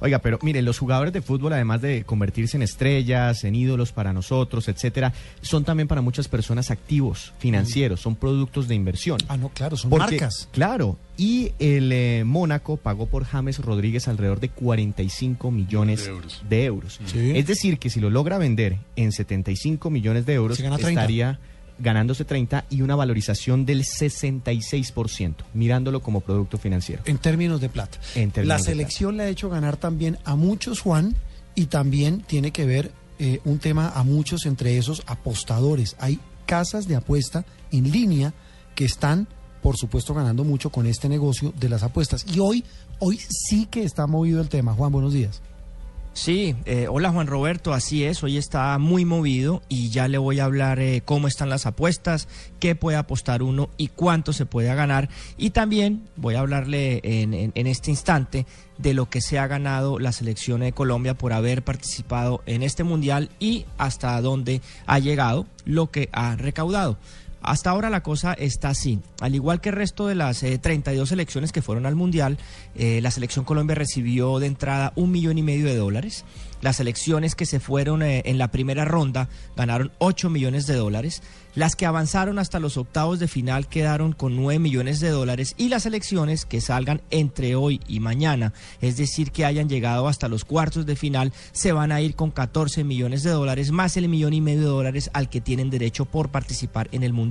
Oiga, pero mire, los jugadores de fútbol, además de convertirse en estrellas, en ídolos para nosotros, etcétera, son también para muchas personas activos financieros, son productos de inversión. Ah, no, claro, son Porque, marcas. Claro, y el eh, Mónaco pagó por James Rodríguez alrededor de 45 millones de euros. Sí. Es decir, que si lo logra vender en 75 millones de euros, Se gana 30. estaría ganándose 30 y una valorización del 66%, mirándolo como producto financiero. En términos de plata. En términos la selección le ha hecho ganar también a muchos, Juan, y también tiene que ver eh, un tema a muchos, entre esos apostadores. Hay casas de apuesta en línea que están, por supuesto, ganando mucho con este negocio de las apuestas. Y hoy, hoy sí que está movido el tema. Juan, buenos días. Sí, eh, hola Juan Roberto, así es, hoy está muy movido y ya le voy a hablar eh, cómo están las apuestas, qué puede apostar uno y cuánto se puede ganar. Y también voy a hablarle en, este instante de lo que se ha ganado la selección de Colombia por haber participado en este mundial y hasta dónde ha llegado, lo que ha recaudado. Hasta ahora la cosa está así. Al igual que el resto de las eh, 32 selecciones que fueron al Mundial, eh, la selección Colombia recibió de entrada un millón y medio de dólares. Las selecciones que se fueron eh, en la primera ronda ganaron 8 millones de dólares. Las que avanzaron hasta los octavos de final quedaron con 9 millones de dólares. Y las selecciones que salgan entre hoy y mañana, es decir, que hayan llegado hasta los cuartos de final, se van a ir con 14 millones de dólares, más el millón y medio de dólares al que tienen derecho por participar en el Mundial.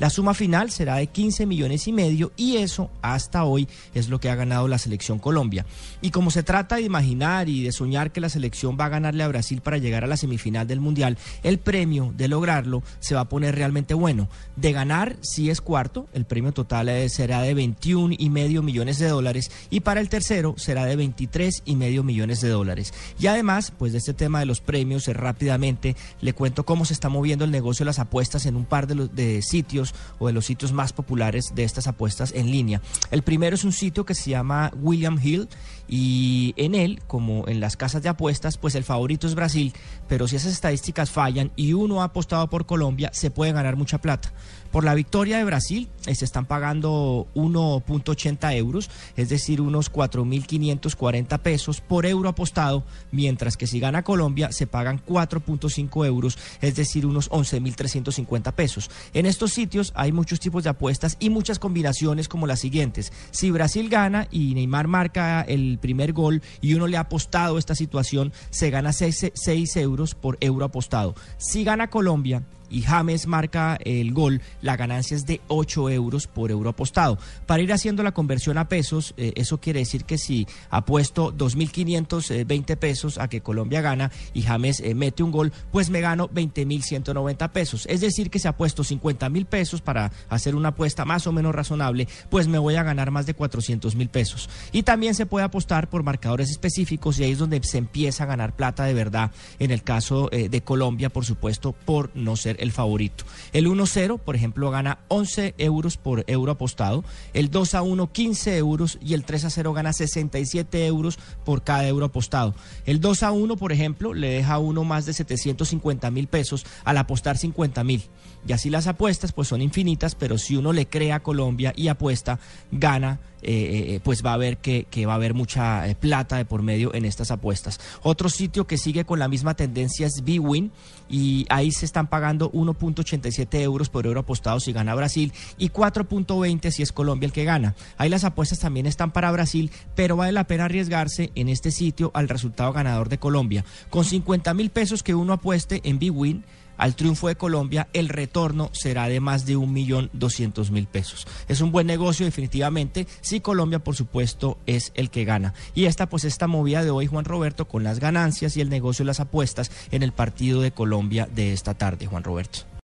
La suma final será de 15 millones y medio y eso hasta hoy es lo que ha ganado la selección Colombia. Y como se trata de imaginar y de soñar que la selección va a ganarle a Brasil para llegar a la semifinal del Mundial, el premio de lograrlo se va a poner realmente bueno. De ganar, si es cuarto, el premio total eh, será de 21 y medio millones de dólares y para el tercero será de 23 y medio millones de dólares. Y además, pues de este tema de los premios, eh, rápidamente le cuento cómo se está moviendo el negocio de las apuestas en un par de, los, de sitios o de los sitios más populares de estas apuestas en línea. El primero es un sitio que se llama William Hill y en él, como en las casas de apuestas, pues el favorito es Brasil, pero si esas estadísticas fallan y uno ha apostado por Colombia, se puede ganar mucha plata. Por la victoria de Brasil eh, se están pagando 1.80 euros, es decir, unos 4.540 pesos por euro apostado, mientras que si gana Colombia se pagan 4.5 euros, es decir, unos 11.350 pesos. En estos sitios hay muchos tipos de apuestas y muchas combinaciones como las siguientes. Si Brasil gana y Neymar marca el primer gol y uno le ha apostado esta situación, se gana 6, euros por euro apostado. Si gana Colombia y James marca el gol, la ganancia es de 8 euros por euro apostado. Para ir haciendo la conversión a pesos, eh, eso quiere decir que si apuesto 2.520 pesos a que Colombia gana y James eh, mete un gol, pues me gano 20.190 pesos. Es decir, que si apuesto 50 mil pesos para hacer una apuesta más o menos razonable, pues me voy a ganar más de 400 mil pesos. Y también se puede apostar por marcadores específicos y ahí es donde se empieza a ganar plata de verdad. En el caso eh, de Colombia, por supuesto, por no ser el favorito. El 1-0, por ejemplo, gana 11 euros por euro apostado. El 2 a 1, 15 euros. Y el 3 a 0 gana 67 euros por cada euro apostado. El 2 a 1, por ejemplo, le deja a uno más de 750 mil pesos al apostar 50 mil. Y así las apuestas pues son infinitas, pero si uno le cree a Colombia y apuesta, gana, eh, eh, pues va a ver que, va a haber mucha eh, plata de por medio en estas apuestas. Otro sitio que sigue con la misma tendencia es Bwin y ahí se están pagando 1.87 euros por euro apostado si gana Brasil y 4.20 si es Colombia el que gana. Ahí las apuestas también están para Brasil, pero vale la pena arriesgarse en este sitio al resultado ganador de Colombia. Con 50 mil pesos que uno apueste en Bwin, al triunfo de Colombia, el retorno será de más de un millón doscientos mil pesos. Es un buen negocio definitivamente si Colombia, por supuesto, es el que gana. Y esta, pues, esta movida de hoy, Juan Roberto, con las ganancias y el negocio de las apuestas en el partido de Colombia de esta tarde, Juan Roberto.